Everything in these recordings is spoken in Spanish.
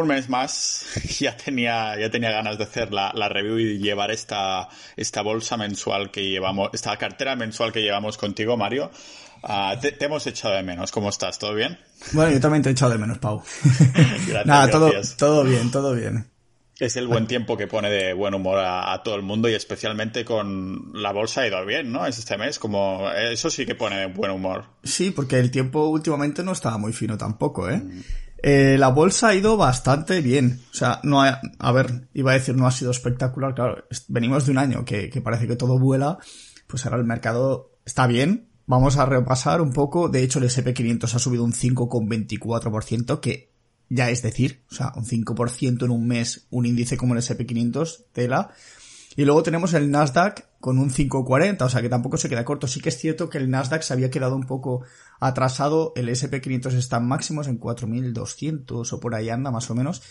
un mes más ya tenía, ya tenía ganas de hacer la, la, review y llevar esta, esta bolsa mensual que llevamos, esta cartera mensual que llevamos contigo, Mario. Uh, te, te, hemos echado de menos. ¿Cómo estás? ¿Todo bien? Bueno, yo también te he echado de menos, Pau. gracias, Nada, todo, todo bien, todo bien. Es el buen tiempo que pone de buen humor a, a, todo el mundo y especialmente con la bolsa ha ido bien, ¿no? Es este mes, como eso sí que pone de buen humor. Sí, porque el tiempo últimamente no estaba muy fino tampoco, ¿eh? Mm. Eh, la bolsa ha ido bastante bien. O sea, no ha, a ver, iba a decir no ha sido espectacular, claro, venimos de un año que, que parece que todo vuela, pues ahora el mercado está bien. Vamos a repasar un poco, de hecho el SP500 ha subido un 5,24%, que ya es decir, o sea, un 5% en un mes, un índice como el SP500, tela. Y luego tenemos el Nasdaq con un 5,40, o sea que tampoco se queda corto. Sí que es cierto que el Nasdaq se había quedado un poco atrasado, el SP500 está en máximos en 4.200 o por ahí anda más o menos,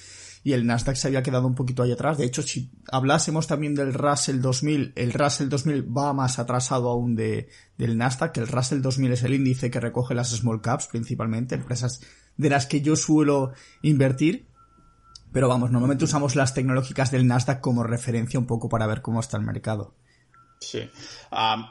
y el Nasdaq se había quedado un poquito ahí atrás. De hecho, si hablásemos también del Russell 2000, el Russell 2000 va más atrasado aún de, del Nasdaq, el Russell 2000 es el índice que recoge las small caps principalmente, empresas de las que yo suelo invertir, pero vamos, normalmente usamos las tecnológicas del Nasdaq como referencia un poco para ver cómo está el mercado. Sí.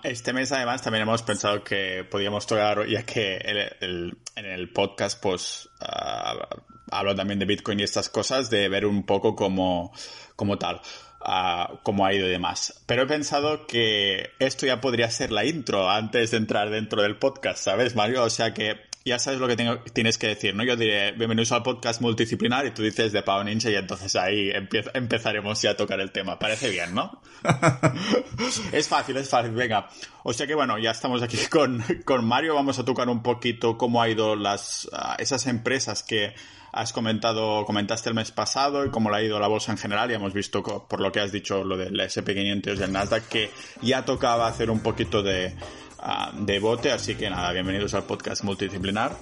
Este mes además también hemos pensado que podíamos tocar, ya que el, en el podcast pues uh, hablo también de Bitcoin y estas cosas, de ver un poco cómo, cómo tal. Uh, cómo ha ido y demás. Pero he pensado que esto ya podría ser la intro antes de entrar dentro del podcast, ¿sabes, Mario? O sea que ya sabes lo que tengo, tienes que decir, ¿no? Yo diré, bienvenidos al podcast multidisciplinar y tú dices de Pau Ninja y entonces ahí empieza, empezaremos ya a tocar el tema. Parece bien, ¿no? es fácil, es fácil, venga. O sea que bueno, ya estamos aquí con, con Mario, vamos a tocar un poquito cómo ha ido las, uh, esas empresas que has comentado, comentaste el mes pasado y cómo le ha ido la bolsa en general y hemos visto por lo que has dicho lo del SP500 y el Nasdaq que ya tocaba hacer un poquito de, uh, de bote, así que nada, bienvenidos al podcast multidisciplinar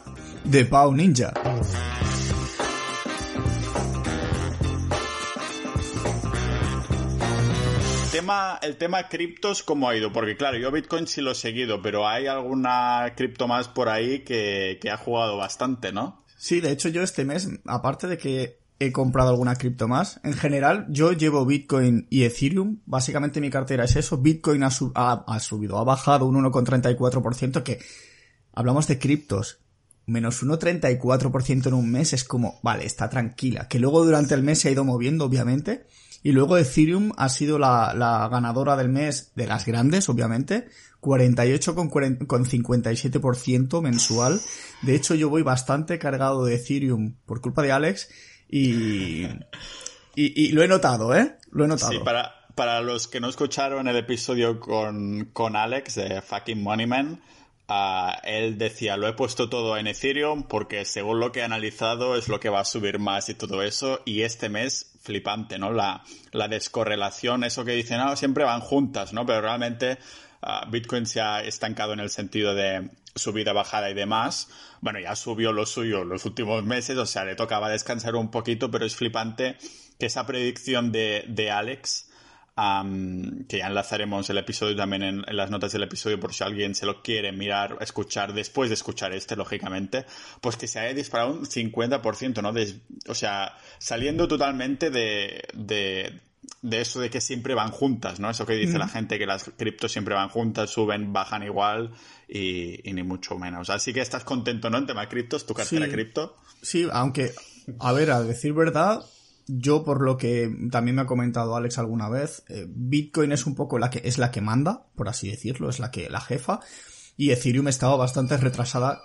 de Pau Ninja. Tema, el tema criptos, ¿cómo ha ido? Porque claro, yo Bitcoin sí lo he seguido, pero hay alguna cripto más por ahí que, que ha jugado bastante, ¿no? Sí, de hecho yo este mes, aparte de que he comprado alguna cripto más, en general yo llevo Bitcoin y Ethereum, básicamente mi cartera es eso, Bitcoin ha, sub ha, subido, ha bajado un 1,34% que hablamos de criptos, menos 1,34% en un mes es como, vale, está tranquila, que luego durante el mes se ha ido moviendo obviamente, y luego Ethereum ha sido la, la ganadora del mes de las grandes, obviamente, 48,57% mensual. De hecho, yo voy bastante cargado de Ethereum por culpa de Alex y, y, y lo he notado, ¿eh? Lo he notado. Sí, para, para los que no escucharon el episodio con, con Alex de Fucking Moneyman, Uh, él decía, lo he puesto todo en Ethereum porque según lo que he analizado es lo que va a subir más y todo eso. Y este mes, flipante, ¿no? La, la descorrelación, eso que dicen, no, siempre van juntas, ¿no? Pero realmente uh, Bitcoin se ha estancado en el sentido de subida, bajada y demás. Bueno, ya subió lo suyo los últimos meses, o sea, le tocaba descansar un poquito, pero es flipante que esa predicción de, de Alex que ya enlazaremos el episodio también en, las notas del episodio por si alguien se lo quiere mirar, escuchar después de escuchar este, lógicamente, pues que se haya disparado un 50%, ¿no? O sea, saliendo totalmente de, de, eso de que siempre van juntas, ¿no? Eso que dice mm. la gente, que las criptos siempre van juntas, suben, bajan igual y, y, ni mucho menos. Así que estás contento, ¿no? En tema criptos, tu cartera sí, cripto. Sí, aunque, a ver, a decir verdad, yo por lo que también me ha comentado Alex alguna vez, eh, Bitcoin es un poco la que es la que manda, por así decirlo, es la que la jefa y Ethereum estaba bastante retrasada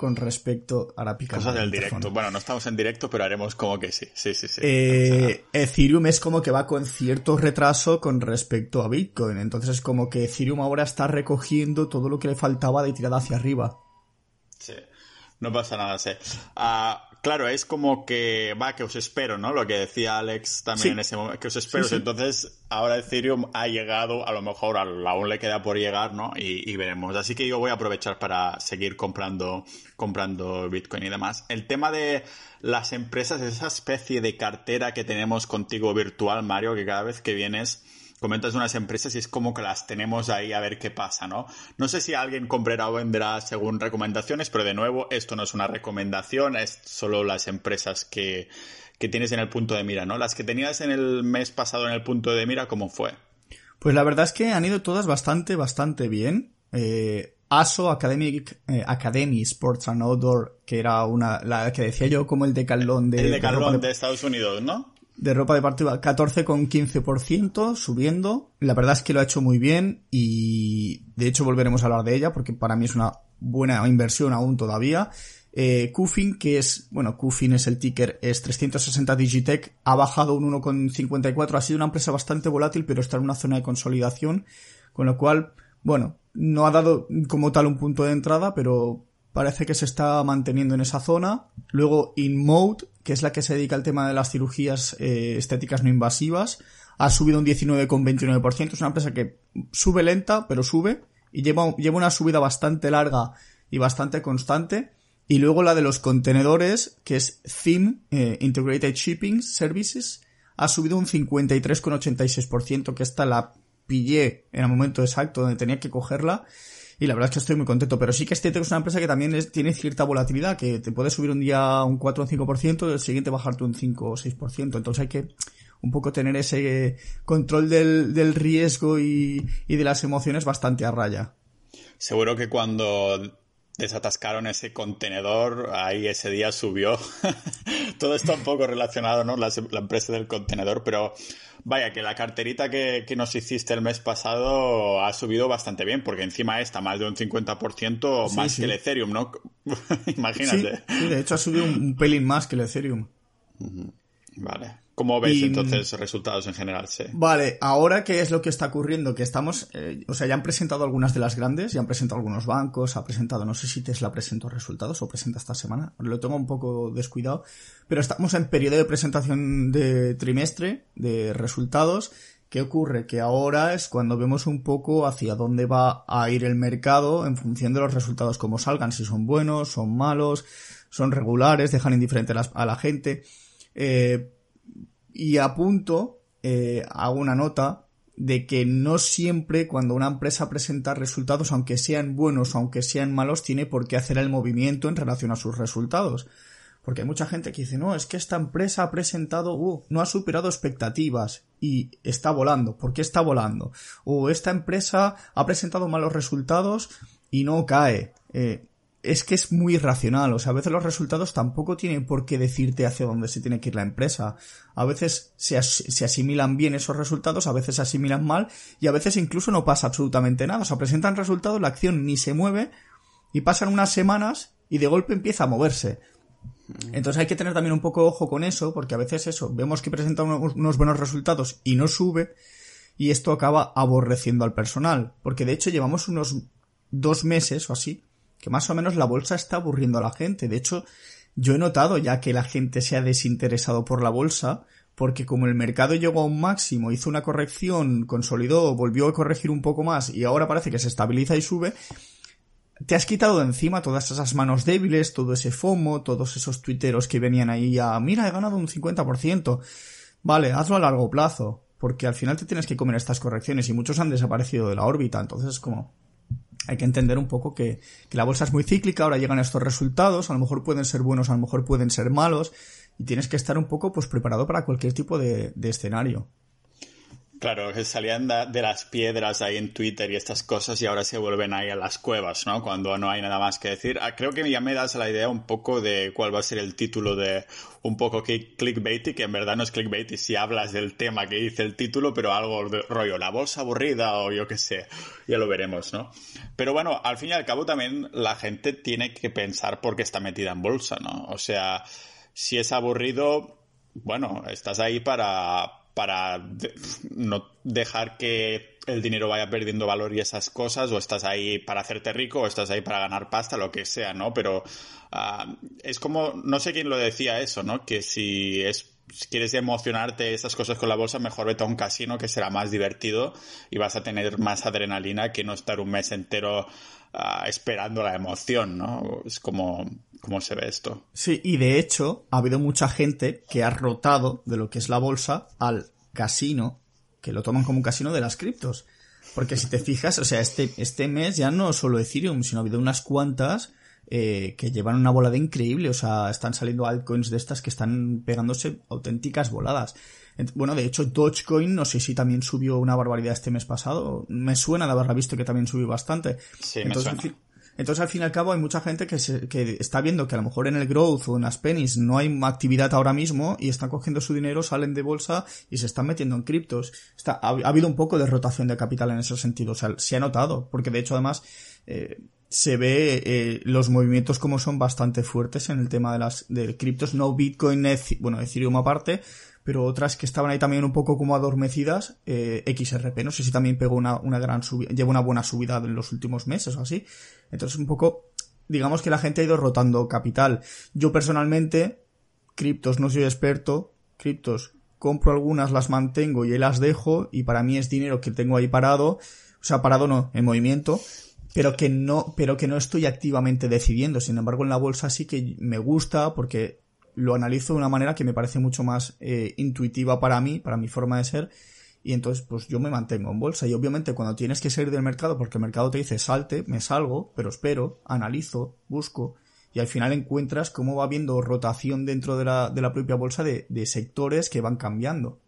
con respecto a la pica. Cosas del directo. Bueno, no estamos en directo, pero haremos como que sí. Sí, sí, sí. Eh, Ethereum es como que va con cierto retraso con respecto a Bitcoin. Entonces es como que Ethereum ahora está recogiendo todo lo que le faltaba de tirada hacia arriba. Sí. No pasa nada, sí. Uh, claro, es como que, va, que os espero, ¿no? Lo que decía Alex también sí. en ese momento, que os espero. Sí, sí. Entonces, ahora Ethereum ha llegado, a lo mejor aún le queda por llegar, ¿no? Y, y, veremos. Así que yo voy a aprovechar para seguir comprando, comprando Bitcoin y demás. El tema de las empresas, esa especie de cartera que tenemos contigo virtual, Mario, que cada vez que vienes comentas unas empresas y es como que las tenemos ahí a ver qué pasa, ¿no? No sé si alguien comprará o venderá según recomendaciones, pero de nuevo, esto no es una recomendación, es solo las empresas que, que tienes en el punto de mira, ¿no? Las que tenías en el mes pasado en el punto de mira, ¿cómo fue? Pues la verdad es que han ido todas bastante, bastante bien. Eh, ASO, Academic, eh, Academy Sports and Outdoor, que era una, la que decía yo como el decalón de... El decalón de, de Estados Unidos, ¿no? De ropa deportiva 14,15% subiendo. La verdad es que lo ha hecho muy bien y de hecho volveremos a hablar de ella porque para mí es una buena inversión aún todavía. Eh, Kufin, que es, bueno, Kufin es el ticker, es 360 Digitech, ha bajado un 1,54, ha sido una empresa bastante volátil, pero está en una zona de consolidación, con lo cual, bueno, no ha dado como tal un punto de entrada, pero parece que se está manteniendo en esa zona. Luego InMode, que es la que se dedica al tema de las cirugías eh, estéticas no invasivas, ha subido un 19,29%. Es una empresa que sube lenta, pero sube. Y lleva, lleva una subida bastante larga y bastante constante. Y luego la de los contenedores, que es Theme eh, Integrated Shipping Services, ha subido un 53,86%, que esta la pillé en el momento exacto donde tenía que cogerla y la verdad es que estoy muy contento. Pero sí que este es una empresa que también tiene cierta volatilidad, que te puede subir un día un 4 o un 5% y el siguiente bajarte un 5 o 6%. Entonces hay que un poco tener ese control del, riesgo y de las emociones bastante a raya. Seguro que cuando desatascaron ese contenedor, ahí ese día subió. Todo está un poco relacionado, ¿no? La, empresa del contenedor, pero vaya, que la carterita que, nos hiciste el mes pasado ha subido bastante bien, porque encima está más de un 50% más que el Ethereum, ¿no? Imagínate. Sí, de hecho ha subido un, pelín más que el Ethereum. Vale. ¿Cómo ves entonces resultados en general? Sí. Vale, ahora qué es lo que está ocurriendo, que estamos, eh, o sea, ya han presentado algunas de las grandes, ya han presentado algunos bancos, ha presentado, no sé si Tesla presentó resultados o presenta esta semana, lo tengo un poco descuidado, pero estamos en periodo de presentación de trimestre, de resultados, ¿Qué ocurre? Que ahora es cuando vemos un poco hacia dónde va a ir el mercado en función de los resultados como salgan, si son buenos, son malos, son regulares, dejan indiferente a la, gente. Eh, y apunto, eh, hago una nota de que no siempre cuando una empresa presenta resultados, aunque sean buenos o aunque sean malos, tiene por qué hacer el movimiento en relación a sus resultados. Porque hay mucha gente que dice, no, es que esta empresa ha presentado, uh, no ha superado expectativas y está volando. ¿Por qué está volando? O esta empresa ha presentado malos resultados y no cae. Eh, es que es muy irracional. O sea, a veces los resultados tampoco tienen por qué decirte hacia dónde se tiene que ir la empresa. A veces se, asimilan bien esos resultados, a veces se asimilan mal y a veces incluso no pasa absolutamente nada. O sea, presentan resultados, la acción ni se mueve y pasan unas semanas y de golpe empieza a moverse. Entonces hay que tener también un poco ojo con eso, porque a veces eso, vemos que presenta unos buenos resultados y no sube, y esto acaba aborreciendo al personal, porque de hecho llevamos unos dos meses o así que más o menos la bolsa está aburriendo a la gente. De hecho, yo he notado ya que la gente se ha desinteresado por la bolsa, porque como el mercado llegó a un máximo, hizo una corrección, consolidó, volvió a corregir un poco más y ahora parece que se estabiliza y sube, te has quitado de encima todas esas manos débiles, todo ese FOMO, todos esos tuiteros que venían ahí a, mira, he ganado un 50%. Vale, hazlo a largo plazo, porque al final te tienes que comer estas correcciones y muchos han desaparecido de la órbita, entonces es como, hay que entender un poco que, la bolsa es muy cíclica, ahora llegan estos resultados, a lo mejor pueden ser buenos, a lo mejor pueden ser malos, y tienes que estar un poco pues preparado para cualquier tipo de escenario. Claro, que salían de las piedras ahí en Twitter y estas cosas y ahora se vuelven ahí a las cuevas, ¿no? Cuando no hay nada más que decir. Ah, creo que ya me das la idea un poco de cuál va a ser el título de un poco clickbaity, que en verdad no es clickbaity si hablas del tema que dice el título, pero algo de rollo, la bolsa aburrida o yo qué sé, ya lo veremos, ¿no? Pero bueno, al fin y al cabo también la gente tiene que pensar por qué está metida en bolsa, ¿no? O sea, si es aburrido, bueno, estás ahí para para no dejar que el dinero vaya perdiendo valor y esas cosas, o estás ahí para hacerte rico, o estás ahí para ganar pasta, lo que sea, ¿no? Pero ah, es como, no sé quién lo decía eso, ¿no? Que si es si quieres emocionarte esas cosas con la bolsa, mejor vete a un casino que será más divertido y vas a tener más adrenalina que no estar un mes entero ah, esperando la emoción, ¿no? Es como, cómo se ve esto. Sí, y de hecho ha habido mucha gente que ha rotado de lo que es la bolsa al casino, que lo toman como un casino de las criptos. Porque si te fijas, o sea, este, este mes ya no solo Ethereum, sino ha habido unas cuantas eh, que llevan una volada increíble. O sea, están saliendo altcoins de estas que están pegándose auténticas voladas. Bueno, de hecho, Dogecoin, no sé si también subió una barbaridad este mes pasado. Me suena de haberla visto que también subió bastante. Sí, entonces, me suena. Entonces, al fin y al cabo, hay mucha gente que, se, está viendo que a lo mejor en el growth o en las pennies no hay actividad ahora mismo y están cogiendo su dinero, salen de bolsa y se están metiendo en criptos. Está, ha, ha habido un poco de rotación de capital en ese sentido. O sea, se ha notado, porque de hecho, además, eh, se ve eh, los movimientos como son bastante fuertes en el tema de las criptos, no Bitcoin, bueno, Ethereum aparte, pero otras que estaban ahí también un poco como adormecidas, eh, XRP, no sé si también pegó una, una gran subida, lleva una buena subida en los últimos meses o así. Entonces un poco, digamos que la gente ha ido rotando capital. Yo personalmente, criptos no soy experto, criptos compro algunas, las mantengo y ahí las dejo y para mí es dinero que tengo ahí parado, o sea, parado no, en movimiento, pero que no, pero que no estoy activamente decidiendo. Sin embargo, en la bolsa sí que me gusta porque lo analizo de una manera que me parece mucho más eh, intuitiva para mí, para mi forma de ser, y entonces pues yo me mantengo en bolsa. Y obviamente cuando tienes que salir del mercado, porque el mercado te dice salte, me salgo, pero espero, analizo, busco, y al final encuentras cómo va habiendo rotación dentro de la, de la propia bolsa de, de sectores que van cambiando.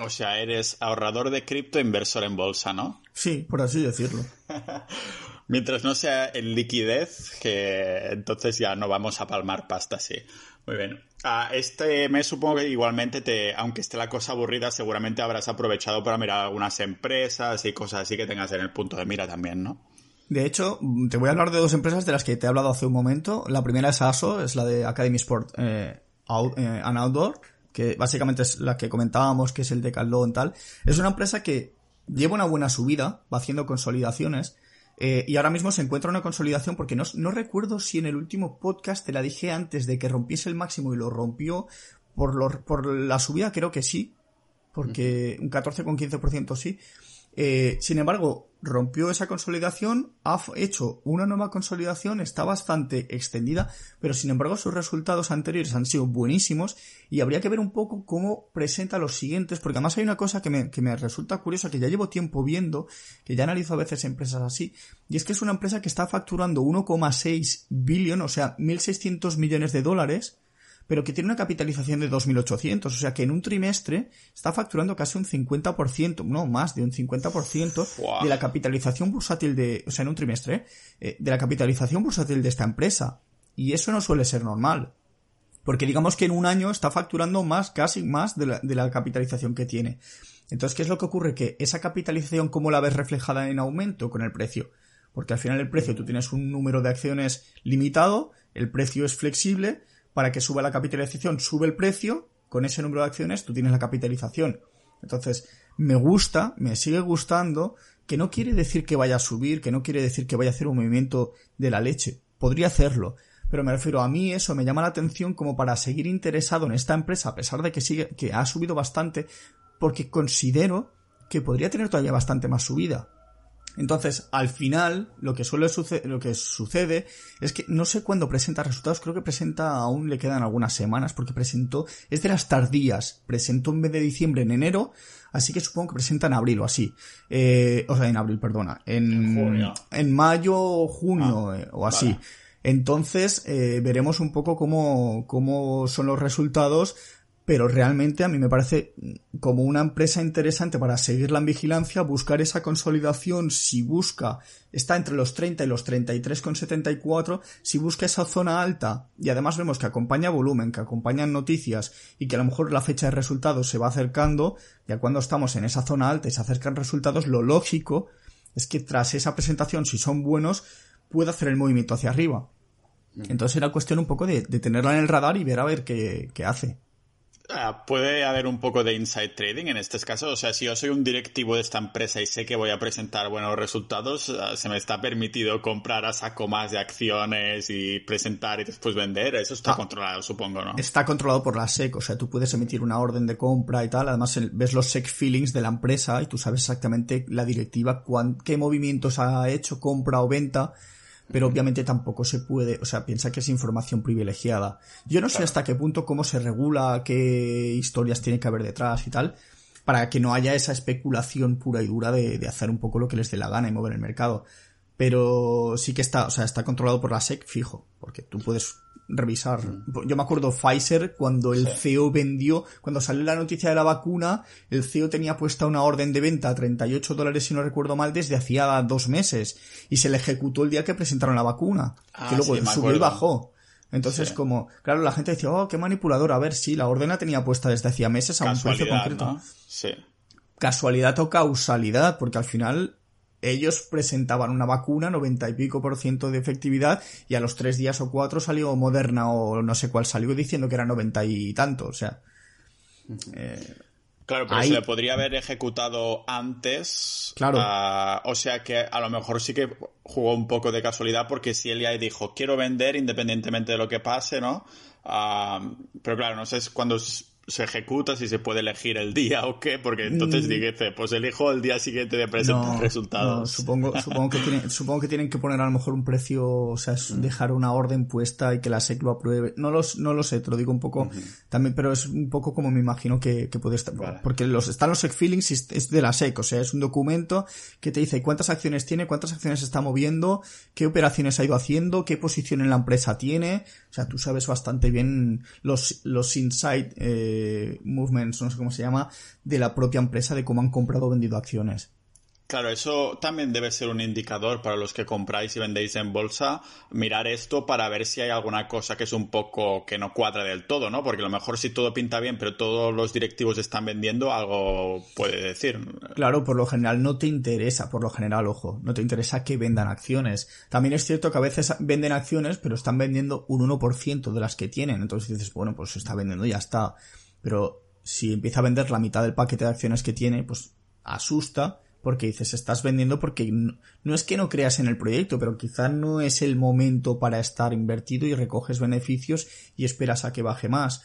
O sea, eres ahorrador de cripto, inversor en bolsa, ¿no? Sí, por así decirlo. Mientras no sea en liquidez, que entonces ya no vamos a palmar pasta así. Muy bien. Ah, este mes supongo que igualmente, te, aunque esté la cosa aburrida, seguramente habrás aprovechado para mirar algunas empresas y cosas así que tengas en el punto de mira también, ¿no? De hecho, te voy a hablar de dos empresas de las que te he hablado hace un momento. La primera es ASO, es la de Academy Sport eh, Out, eh, and Outdoor, que básicamente es la que comentábamos, que es el de Decathlon tal. Es una empresa que lleva una buena subida, va haciendo consolidaciones, eh, y ahora mismo se encuentra una consolidación porque no, no, recuerdo si en el último podcast te la dije antes de que rompiese el máximo y lo rompió por, lo, por la subida, creo que sí, porque un 14,15% sí. Eh, sin embargo, rompió esa consolidación, ha hecho una nueva consolidación, está bastante extendida, pero sin embargo sus resultados anteriores han sido buenísimos y habría que ver un poco cómo presenta los siguientes, porque además hay una cosa que me, que me resulta curiosa, que ya llevo tiempo viendo, que ya analizo a veces empresas así, y es que es una empresa que está facturando 1,6 billón, o sea, 1.600 millones de dólares, pero que tiene una capitalización de 2.800, o sea que en un trimestre está facturando casi un 50%, no más de un 50% wow. de la capitalización bursátil de, o sea, en un trimestre, eh, de la capitalización bursátil de esta empresa. Y eso no suele ser normal. Porque digamos que en un año está facturando más, casi más de la, de la capitalización que tiene. Entonces, ¿qué es lo que ocurre? Que esa capitalización, ¿cómo la ves reflejada en aumento con el precio? Porque al final el precio, tú tienes un número de acciones limitado, el precio es flexible, para que suba la capitalización, sube el precio, con ese número de acciones tú tienes la capitalización. Entonces, me gusta, me sigue gustando, que no quiere decir que vaya a subir, que no quiere decir que vaya a hacer un movimiento de la leche. Podría hacerlo. Pero me refiero a mí eso me llama la atención como para seguir interesado en esta empresa, a pesar de que sigue, que ha subido bastante, porque considero que podría tener todavía bastante más subida. Entonces, al final, lo que suele suceder, lo que sucede es que no sé cuándo presenta resultados, creo que presenta, aún le quedan algunas semanas, porque presentó, es de las tardías, presentó en vez de diciembre en enero, así que supongo que presenta en abril o así. Eh, o sea, en abril, perdona. En, Junio. en mayo o junio Ah, eh, o así. vale. Entonces, eh, veremos un poco cómo, cómo son los resultados, pero realmente a mí me parece como una empresa interesante para seguirla en vigilancia, buscar esa consolidación, si busca, está entre los 30 y los 33,74, si busca esa zona alta, y además vemos que acompaña volumen, que acompañan noticias, y que a lo mejor la fecha de resultados se va acercando, ya cuando estamos en esa zona alta y se acercan resultados, lo lógico es que tras esa presentación, si son buenos, pueda hacer el movimiento hacia arriba. Entonces era cuestión un poco de, de tenerla en el radar y ver a ver qué, qué hace. Ah, Puede haber un poco de inside trading en estos casos. O sea, si yo soy un directivo de esta empresa y sé que voy a presentar buenos resultados, ah, se me está permitido comprar a saco más de acciones y presentar y después vender. Eso está Ah. controlado, supongo, ¿no? Está controlado por la SEC, o sea, tú puedes emitir una orden de compra y tal. Además, ves los SEC feelings de la empresa y tú sabes exactamente la directiva, cuán- qué movimientos ha hecho, compra o venta. Pero obviamente tampoco se puede, o sea, piensa que es información privilegiada. Yo no sé hasta qué punto, cómo se regula, qué historias tiene que haber detrás y tal, para que no haya esa especulación pura y dura de, de hacer un poco lo que les dé la gana y mover el mercado. pero sí que está, o sea, está controlado por la SEC fijo, porque tú puedes revisar. Yo me acuerdo Pfizer cuando el CEO vendió, cuando salió la noticia de la vacuna, el CEO tenía puesta una orden de venta a 38 dólares si no recuerdo mal desde hacía dos meses y se le ejecutó el día que presentaron la vacuna, Ah, que luego sí, me subió y bajó. Entonces, Sí. como, claro, la gente decía, oh, qué manipulador. A ver, sí, la orden la tenía puesta desde hacía meses a un precio concreto ¿no? Sí. casualidad o causalidad, porque al final ellos presentaban una vacuna, 90 y pico por ciento de efectividad, y a los tres días o cuatro salió Moderna o no sé cuál salió diciendo que era 90 y tanto, o sea. Claro, pero Ahí- se le podría haber ejecutado antes. Claro. ah, o sea que a lo mejor sí que jugó un poco de casualidad porque si él ya dijo quiero vender independientemente de lo que pase, ¿no? Ah, pero claro, no sé cuándo se ejecuta, si se puede elegir el día o qué, porque entonces dice, pues elijo el día siguiente de presentar Mm. No, resultados. no, supongo, supongo, que tienen, supongo que tienen que poner a lo mejor un precio, o sea, Mm. es dejar una orden puesta y que la SEC lo apruebe. No, los, no lo sé, te lo digo un poco también, pero es un poco como me imagino que, que puede estar. Vale. Porque los, están los SEC feelings y es- de la SEC, o sea, es un documento que te dice cuántas acciones tiene, cuántas acciones está moviendo, qué operaciones ha ido haciendo, qué posición en la empresa tiene. O sea, tú sabes bastante bien los, los inside eh, movements, no sé cómo se llama, de la propia empresa, de cómo han comprado o vendido acciones. Claro, eso también debe ser un indicador para los que compráis y vendéis en bolsa, mirar esto para ver si hay alguna cosa que es un poco que no cuadra del todo, ¿no? Porque a lo mejor si todo pinta bien, pero todos los directivos están vendiendo, algo puede decir. Claro, por lo general no te interesa, por lo general, ojo, no te interesa que vendan acciones. También es cierto que a veces venden acciones, pero están vendiendo un 1% de las que tienen. Entonces dices, bueno, pues se está vendiendo y ya está. Pero si empieza a vender la mitad del paquete de acciones que tiene, pues asusta porque dices, estás vendiendo porque no, es que no creas en el proyecto, pero quizá no es el momento para estar invertido y recoges beneficios y esperas a que baje más.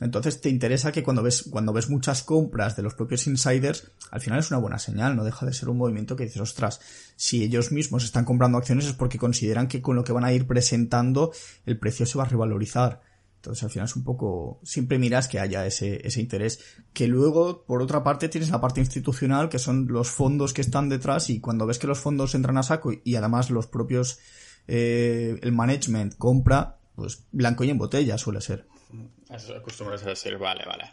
Entonces te interesa que cuando ves, cuando ves muchas compras de los propios insiders, al final es una buena señal, no deja de ser un movimiento que dices, ostras, si ellos mismos están comprando acciones es porque consideran que con lo que van a ir presentando el precio se va a revalorizar. Entonces al final es un poco, siempre miras que haya ese, ese interés. Que luego, por otra parte, tienes la parte institucional, que son los fondos que están detrás, y cuando ves que los fondos entran a saco y, además los propios, eh, el management compra, pues blanco y en botella suele ser. Acostumbras a decir, vale, vale.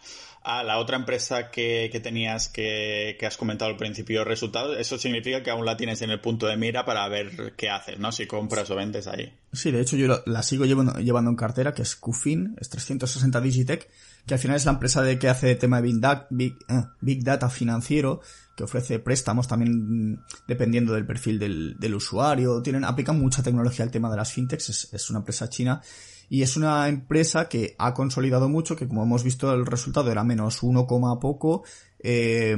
Ah, la otra empresa que, que tenías que, que has comentado al principio, resultados, eso significa que aún la tienes en el punto de mira para ver qué haces, ¿no? Si compras o vendes ahí. Sí, de hecho yo la, sigo llevando, llevando en cartera, que es QFIN, es 360 Digitech, que al final es la empresa de que hace tema de Big Data, Big, eh, Big Data financiero, que ofrece préstamos también mm, dependiendo del perfil del, del usuario. Tienen, aplican mucha tecnología al tema de las fintechs, es, es una empresa china y es una empresa que ha consolidado mucho, que como hemos visto el resultado era menos 1, poco, eh,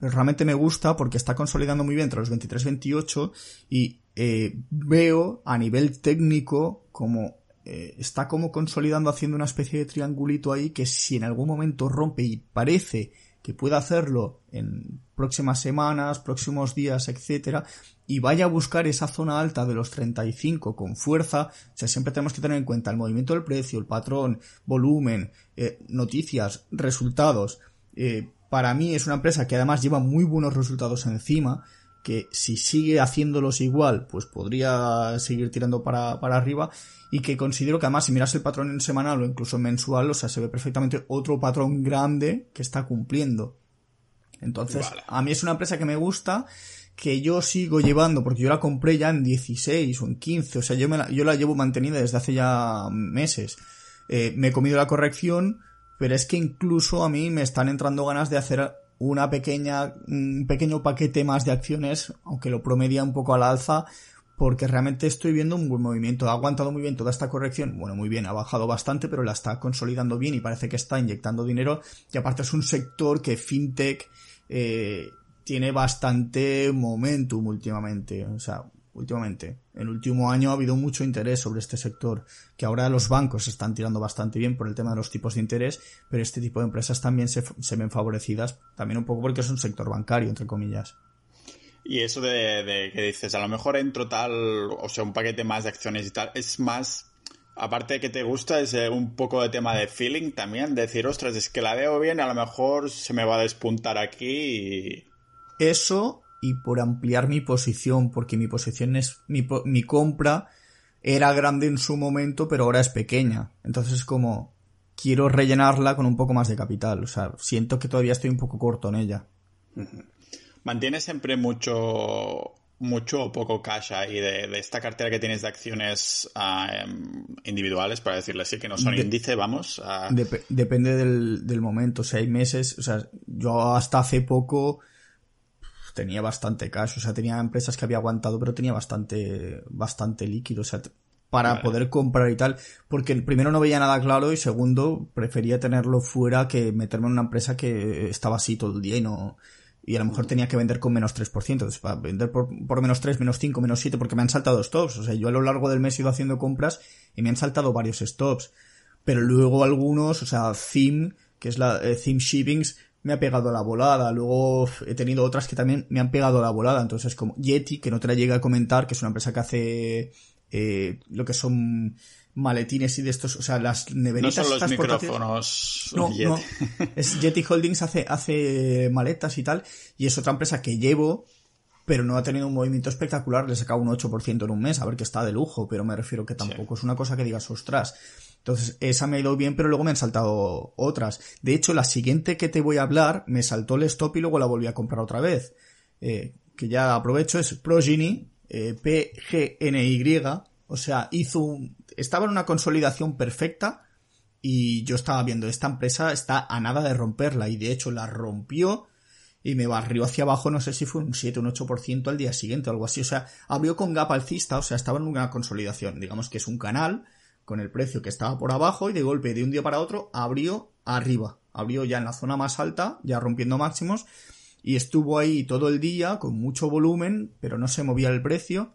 realmente me gusta porque está consolidando muy bien entre los 23 28 y eh, veo a nivel técnico como eh, está como consolidando haciendo una especie de triangulito ahí que si en algún momento rompe y parece que pueda hacerlo en próximas semanas, próximos días, etcétera, y vaya a buscar esa zona alta de los 35 con fuerza, o sea, siempre tenemos que tener en cuenta el movimiento del precio, el patrón, volumen, eh, noticias, resultados. Eh, para mí es una empresa que además lleva muy buenos resultados encima, que si sigue haciéndolos igual, pues podría seguir tirando para, para arriba y que considero que además si miras el patrón en semanal o incluso en mensual, o sea, se ve perfectamente otro patrón grande que está cumpliendo. Entonces, Vale. a mí es una empresa que me gusta, que yo sigo llevando, porque yo la compré ya en 16 o en 15, o sea, yo, me la, yo la llevo mantenida desde hace ya meses. Eh, me he comido la corrección, pero es que incluso a mí me están entrando ganas de hacer una pequeña, un pequeño paquete más de acciones, aunque lo promedia un poco al alza, porque realmente estoy viendo un buen movimiento. Ha aguantado muy bien toda esta corrección. Bueno, muy bien, ha bajado bastante, pero la está consolidando bien y parece que está inyectando dinero. Y aparte es un sector que FinTech eh, tiene bastante momentum últimamente. O sea, últimamente. En el último año ha habido mucho interés sobre este sector, que ahora los bancos están tirando bastante bien por el tema de los tipos de interés, pero este tipo de empresas también se, se ven favorecidas, también un poco porque es un sector bancario, entre comillas. Y eso de, de que dices, a lo mejor entro tal, o sea, un paquete más de acciones y tal, es más, aparte de que te gusta, es eh, un poco de tema de feeling también, decir, ostras, es que la veo bien, a lo mejor se me va a despuntar aquí y... Eso y por ampliar mi posición, porque mi posición es, mi, mi compra era grande en su momento, pero ahora es pequeña. Entonces es como, quiero rellenarla con un poco más de capital. O sea, siento que todavía estoy un poco corto en ella. ¿Mantienes siempre mucho mucho o poco cash ahí de, esta cartera que tienes de acciones ah, em, individuales, para decirle así, que no son índice, vamos. depende del, del, momento. O sea, hay meses, o sea, yo hasta hace poco tenía bastante cash, o sea, tenía empresas que había aguantado, pero tenía bastante, bastante líquido, o sea, para poder comprar y tal, porque primero no veía nada claro y segundo prefería tenerlo fuera que meterme en una empresa que estaba así todo el día y no, y a lo mejor tenía que vender con menos 3%. Entonces, para vender por, por, menos 3, menos 5, menos 7, porque me han saltado stops. O sea, yo a lo largo del mes he ido haciendo compras y me han saltado varios stops. Pero luego algunos, o sea, Theme, que es la eh, Theme Shippings, me ha pegado a la volada. Luego he tenido otras que también me han pegado a la volada. Entonces, como Yeti, que no te la llega a comentar, que es una empresa que hace eh, lo que son maletines y de estos, o sea, las neveritas. No son los micrófonos. No, no. Es Yeti Holdings hace, hace maletas y tal, y es otra empresa que llevo, pero no ha tenido un movimiento espectacular, le he sacado un 8% en un mes, a ver que está de lujo, pero me refiero que tampoco es una cosa que digas, ostras. Entonces, esa me ha ido bien, pero luego me han saltado otras. De hecho, la siguiente que te voy a hablar, me saltó el stop y luego la volví a comprar otra vez. Eh, que ya aprovecho, es Progeny, eh, PGNY, o sea, hizo un, estaba en una consolidación perfecta y yo estaba viendo, esta empresa está a nada de romperla y de hecho la rompió y me barrió hacia abajo, no sé si fue un 7, un 8% al día siguiente o algo así. O sea, abrió con gap alcista, o sea, estaba en una consolidación. Digamos que es un canal con el precio que estaba por abajo y de golpe de un día para otro abrió arriba. Abrió ya en la zona más alta, ya rompiendo máximos y estuvo ahí todo el día con mucho volumen, pero no se movía el precio.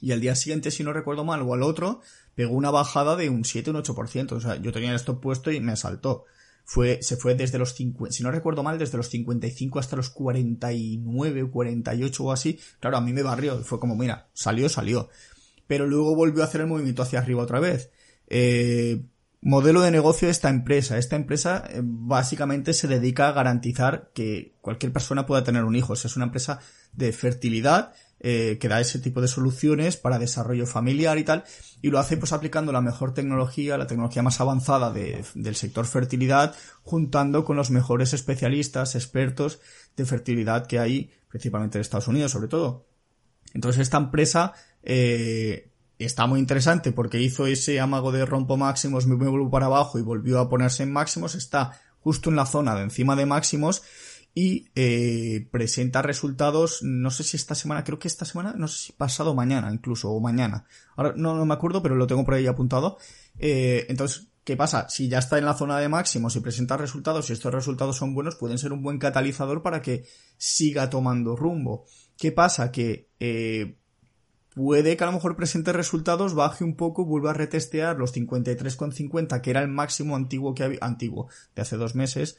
Y al día siguiente, si no recuerdo mal, o al otro, pegó una bajada de un 7, un 8%. O sea, yo tenía el stop puesto y me saltó. Fue, se fue desde los 50, si no recuerdo mal, desde los 55 hasta los 49 o 48 o así. Claro, a mí me barrió. Fue como, mira, salió, salió. Pero luego volvió a hacer el movimiento hacia arriba otra vez. Eh, modelo de negocio de esta empresa. Esta empresa eh, básicamente se dedica a garantizar que cualquier persona pueda tener un hijo. es una empresa de fertilidad eh, que da ese tipo de soluciones para desarrollo familiar y tal, y lo hace pues aplicando la mejor tecnología, la tecnología más avanzada del sector fertilidad, juntando con los mejores especialistas, expertos de fertilidad que hay, principalmente en Estados Unidos sobre todo. Entonces esta empresa eh, está muy interesante porque hizo ese amago de rompo máximos, me vuelvo para abajo y volvió a ponerse en máximos, está justo en la zona de encima de máximos y eh, presenta resultados, no sé si esta semana, creo que esta semana, no sé si pasado mañana incluso, o mañana. Ahora no, no me acuerdo, pero lo tengo por ahí apuntado. Eh, entonces, ¿qué pasa? Si ya está en la zona de máximos y presenta resultados, y estos resultados son buenos, pueden ser un buen catalizador para que siga tomando rumbo. ¿Qué pasa? Que eh, puede que a lo mejor presente resultados, baje un poco, vuelva a retestear los 53,50, que era el máximo antiguo que había, antiguo, de hace dos meses,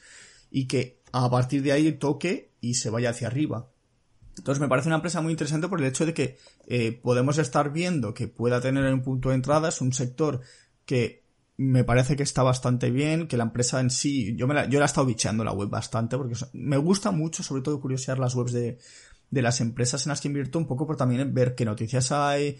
y que a partir de ahí toque y se vaya hacia arriba. Entonces me parece una empresa muy interesante por el hecho de que eh, podemos estar viendo que pueda tener un punto de entrada, es un sector que me parece que está bastante bien, que la empresa en sí, yo, me la, yo la he estado bicheando la web bastante porque me gusta mucho sobre todo curiosear las webs de, de las empresas en las que invierto un poco por también ver qué noticias hay,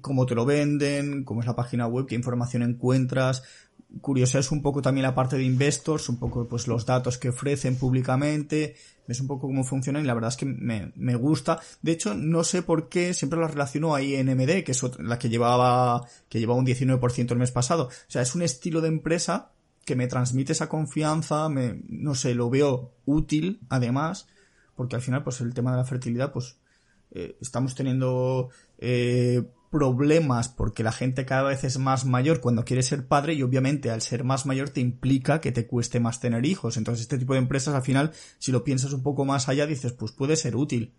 cómo te lo venden, cómo es la página web, qué información encuentras, es un poco también la parte de investors, un poco pues los datos que ofrecen públicamente, ves un poco cómo funcionan y la verdad es que me, me gusta. De hecho, no sé por qué siempre la relaciono ahí en MD, que es la que llevaba, que llevaba un 19% el mes pasado. O sea, es un estilo de empresa que me transmite esa confianza, me, no sé, lo veo útil además, porque al final pues el tema de la fertilidad pues eh, estamos teniendo eh, problemas porque la gente cada vez es más mayor cuando quiere ser padre y obviamente al ser más mayor te implica que te cueste más tener hijos. Entonces este tipo de empresas al final, si lo piensas un poco más allá, dices, pues puede ser útil.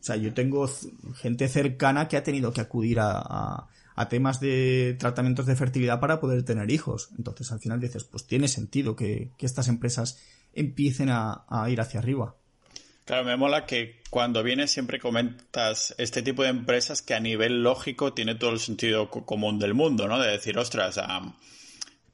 O sea, yo tengo gente cercana que ha tenido que acudir a, temas de tratamientos de fertilidad para poder tener hijos. Entonces al final dices, pues tiene sentido que, estas empresas empiecen a ir hacia arriba. Claro, me mola que cuando vienes siempre comentas este tipo de empresas que a nivel lógico tiene todo el sentido común del mundo, ¿no? De decir, ostras,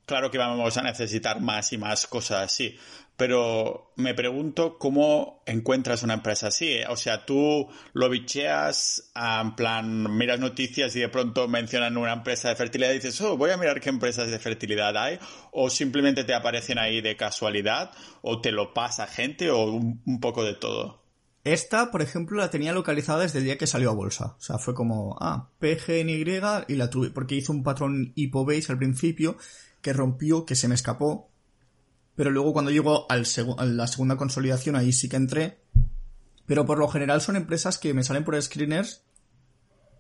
claro que vamos a necesitar más y más cosas así, pero me pregunto cómo encuentras una empresa así. O sea, tú lo bicheas, en plan, miras noticias y de pronto mencionan una empresa de fertilidad y dices, oh, voy a mirar qué empresas de fertilidad hay, o simplemente te aparecen ahí de casualidad, o te lo pasa gente, o un, poco de todo. Esta, por ejemplo, la tenía localizada desde el día que salió a bolsa. O sea, fue como, ah, PGNY y la tuve, porque hizo un patrón HypoBase al principio que rompió, que se me escapó, pero luego cuando llego al a la segunda consolidación ahí sí que entré. Pero por lo general son empresas que me salen por screeners.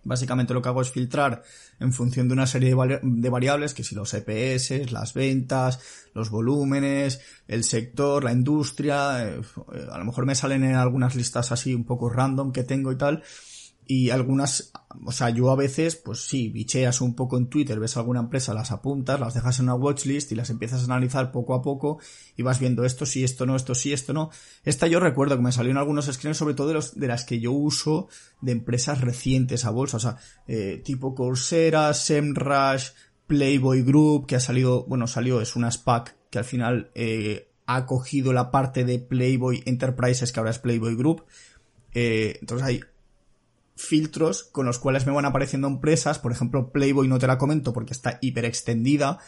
Básicamente lo que hago es filtrar en función de una serie de, variables, que si los EPS, las ventas, los volúmenes, el sector, la industria, eh, a lo mejor me salen en algunas listas así un poco random que tengo y tal, y algunas, o sea, yo a veces, pues sí, bicheas un poco en Twitter, ves alguna empresa, las apuntas, las dejas en una watchlist y las empiezas a analizar poco a poco y vas viendo esto sí, esto no, esto sí, esto no. Esta yo recuerdo que me salieron algunos screens, sobre todo de las que yo uso de empresas recientes a bolsa, o sea, eh, tipo Coursera, SEMrush, Playboy Group, que ha salido, bueno, salió, es una SPAC que al final eh, ha cogido la parte de Playboy Enterprises, que ahora es Playboy Group. Eh, entonces hay filtros con los cuales me van apareciendo empresas, por ejemplo Playboy no te la comento porque está hiper extendida,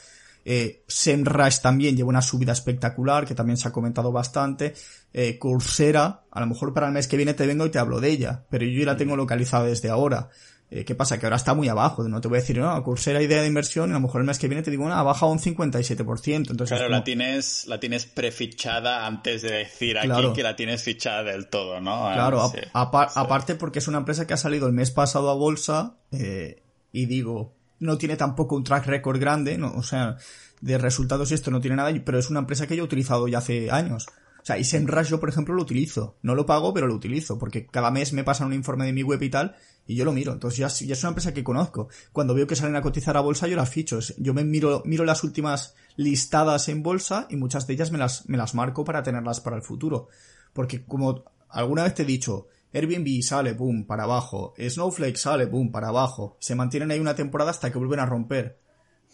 eh, Semrush también lleva una subida espectacular que también se ha comentado bastante, eh, Coursera, a lo mejor para el mes que viene te vengo y te hablo de ella, pero yo ya la tengo localizada desde ahora. Eh, ¿Qué pasa? Que ahora está muy abajo. No te voy a decir, no, Coursera idea de inversión y a lo mejor el mes que viene te digo, no, ha bajado un 57%. Entonces, claro, la tienes, la tienes prefichada antes de decir aquí que la tienes fichada del todo, ¿no? Claro, aparte porque es una empresa que ha salido el mes pasado a bolsa eh, y digo, no tiene tampoco un track record grande, no, o sea, de resultados y esto no tiene nada, pero es una empresa que yo he utilizado ya hace años. O sea, y SEMrush yo, por ejemplo, lo utilizo. No lo pago, pero lo utilizo, porque cada mes me pasan un informe de mi web y tal, y yo lo miro. Entonces ya, ya es una empresa que conozco. Cuando veo que salen a cotizar a bolsa, yo las ficho. Yo me miro, miro las últimas listadas en bolsa y muchas de ellas me las, me las marco para tenerlas para el futuro. Porque como alguna vez te he dicho, Airbnb sale, boom, para abajo. Snowflake sale, boom, para abajo. Se mantienen ahí una temporada hasta que vuelven a romper.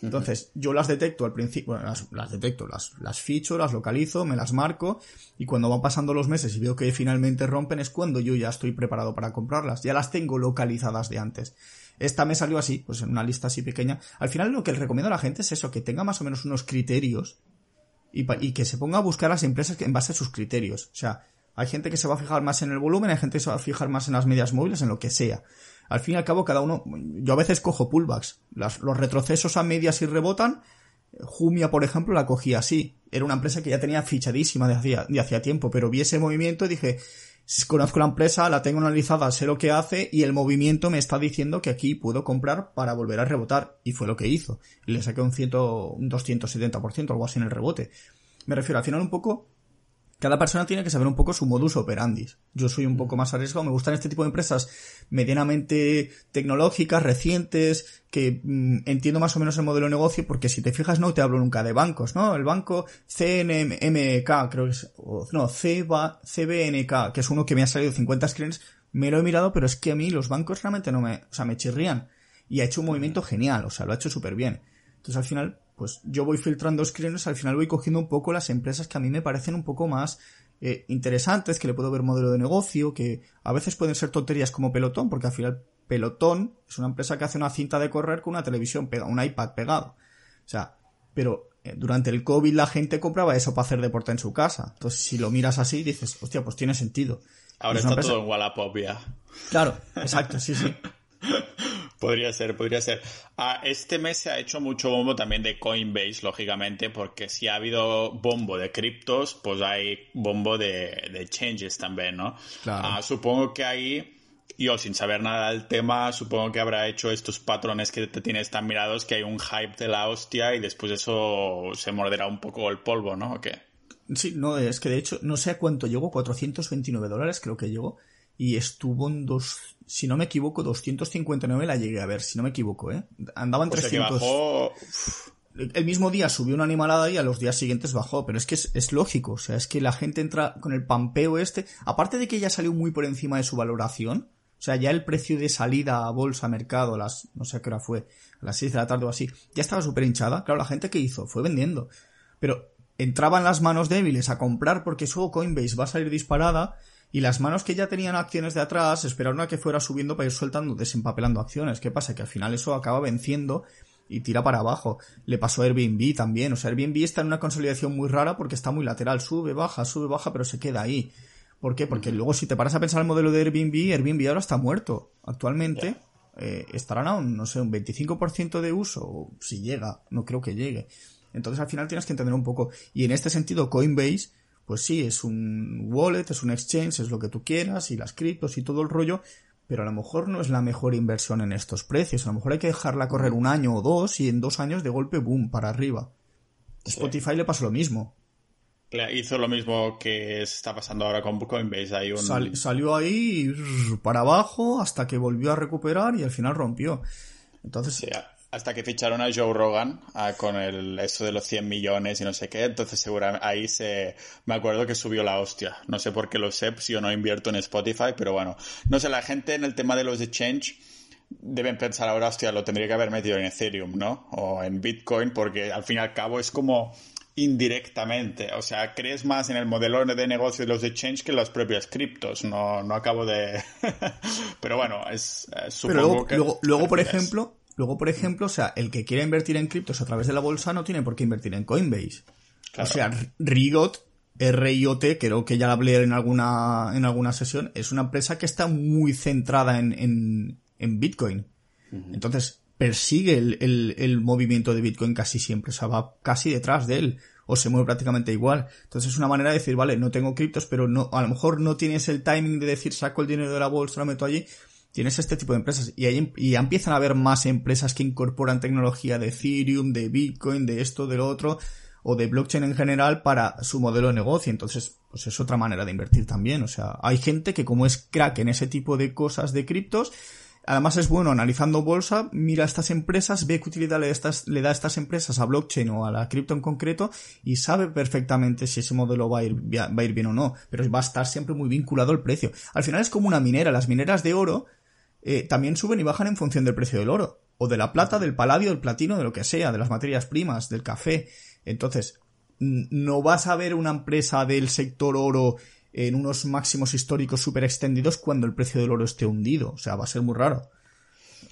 Entonces, yo las detecto al principio, bueno, las, detecto, las, las ficho, las localizo, me las marco, y cuando van pasando los meses y veo que finalmente rompen es cuando yo ya estoy preparado para comprarlas. Ya las tengo localizadas de antes. Esta me salió así, pues en una lista así pequeña. Al final lo que le recomiendo a la gente es eso, que tenga más o menos unos criterios y, y que se ponga a buscar las empresas en base a sus criterios. O sea, hay gente que se va a fijar más en el volumen, hay gente que se va a fijar más en las medias móviles, en lo que sea al fin y al cabo cada uno, yo a veces cojo pullbacks, los retrocesos a medias y rebotan, Jumia, por ejemplo, la cogía así. Era una empresa que ya tenía fichadísima de hacía, de hacía tiempo, pero vi ese movimiento y dije, conozco la empresa, la tengo analizada, sé lo que hace y el movimiento me está diciendo que aquí puedo comprar para volver a rebotar. Y fue lo que hizo. Le saqué un, ciento, un 270%, algo así en el rebote. Me refiero al final un poco cada persona tiene que saber un poco su modus operandi. Yo soy un poco más arriesgado, me gustan este tipo de empresas medianamente tecnológicas, recientes, que mm, entiendo más o menos el modelo de negocio, porque si te fijas no te hablo nunca de bancos, ¿no? El banco CNMK, creo que es, no, CBNK, que es uno que me ha salido 50 screens, me lo he mirado, pero es que a mí los bancos realmente no me, o sea, me chirrían. Y ha hecho un movimiento genial, o sea, lo ha hecho súper bien. Entonces al final pues yo voy filtrando screens, al final voy cogiendo un poco las empresas que a mí me parecen un poco más eh, interesantes, que le puedo ver modelo de negocio, que a veces pueden ser tonterías como Pelotón, porque al final Pelotón es una empresa que hace una cinta de correr con una televisión pegada, un iPad pegado. O sea, pero eh, durante el COVID la gente compraba eso para hacer deporte en su casa. Entonces, si lo miras así, dices, hostia, pues tiene sentido. Ahora está todo en Wallapop ya. Claro, exacto, sí, sí. Podría ser, podría ser. Ah, este mes se ha hecho mucho bombo también de Coinbase, lógicamente, porque si ha habido bombo de criptos, pues hay bombo de, de changes también, ¿no? Ah, supongo que ahí, yo sin saber nada del tema, supongo que habrá hecho estos patrones que te tienes tan mirados que hay un hype de la hostia y después eso se morderá un poco el polvo, ¿no? ¿O qué? Sí, no, es que de hecho, no sé a cuánto llegó, 429 dólares creo que llegó y estuvo en dos, si no me equivoco, 259 la llegué a ver, si no me equivoco, ¿eh? Andaba en 300. El mismo día subió una animalada y a los días siguientes bajó, pero es que es, lógico, o sea, es que la gente entra con el pampeo este, aparte de que ya salió muy por encima de su valoración, o sea, ya el precio de salida a bolsa, mercado, a las, no sé a qué hora fue, a las 6 de la tarde o así, ya estaba súper hinchada. Claro, la gente que hizo fue vendiendo. Pero entraban las manos débiles a comprar porque su Coinbase va a salir disparada y las manos que ya tenían acciones de atrás esperaron a que fuera subiendo para ir soltando, desempapelando acciones. ¿Qué pasa? Que al final eso acaba venciendo y tira para abajo. Le pasó a Airbnb también. O sea, Airbnb está en una consolidación muy rara porque está muy lateral. Sube, baja, sube, baja, pero se queda ahí. ¿Por qué? Porque luego si te paras a pensar el modelo de Airbnb, Airbnb ahora está muerto. Actualmente eh, estarán a un, no sé, un 25% de uso, si llega, no creo que llegue. Entonces al final tienes que entender un poco. Y en este sentido, Coinbase, pues sí, es un wallet, es un exchange, es lo que tú quieras, y las criptos y todo el rollo, pero a lo mejor no es la mejor inversión en estos precios. A lo mejor hay que dejarla correr un año o dos y en dos años de golpe, boom, para arriba. Spotify le pasó lo mismo. Hizo lo mismo que está pasando ahora con Coinbase. Hay un... salió ahí para abajo hasta que volvió a recuperar y al final rompió. Entonces, hasta que ficharon a Joe Rogan ah, con el eso de los 100 millones y no sé qué, entonces seguramente ahí se me acuerdo que subió la hostia. No sé por qué lo sé, si yo no invierto en Spotify, pero bueno, no sé, la gente en el tema de los exchange deben pensar ahora, hostia, lo tendría que haber metido en Ethereum, ¿no? O en Bitcoin, porque al fin y al cabo es como indirectamente. O sea, crees más en el modelo de negocio de los exchange que en las propias criptos. No, no acabo de. Pero bueno, es, supongo luego, que. Luego, luego por ejemplo, Luego, por ejemplo, o sea, el que quiera invertir en criptos a través de la bolsa no tiene por qué invertir en Coinbase. O sea, Riot, R-I-O-T, creo que ya la hablé en alguna, en alguna sesión, es una empresa que está muy centrada en, en, Bitcoin. Entonces, persigue el, el, movimiento de Bitcoin casi siempre, o sea, va casi detrás de él, o se mueve prácticamente igual. Entonces es una manera de decir, vale, no tengo criptos, pero no, a lo mejor no tienes el timing de decir, saco el dinero de la bolsa, lo meto allí, tienes este tipo de empresas y, ahí, y ya empiezan a haber más empresas que incorporan tecnología de Ethereum, de Bitcoin, de esto, de lo otro, o de blockchain en general para su modelo de negocio. Entonces, pues es otra manera de invertir también. O sea, hay gente que como es crack en ese tipo de cosas de criptos, además es bueno analizando bolsa, mira estas empresas, ve qué utilidad le, le da a estas empresas a blockchain o a la cripto en concreto y sabe perfectamente si ese modelo va a, ir, va a ir bien o no. Pero va a estar siempre muy vinculado al precio. Al final es como una minera. Las mineras de oro eh, también suben y bajan en función del precio del oro, o de la plata, del paladio, del platino, de lo que sea, de las materias primas, del café. Entonces, no vas a ver una empresa del sector oro en unos máximos históricos súper extendidos cuando el precio del oro esté hundido. O sea, va a ser muy raro.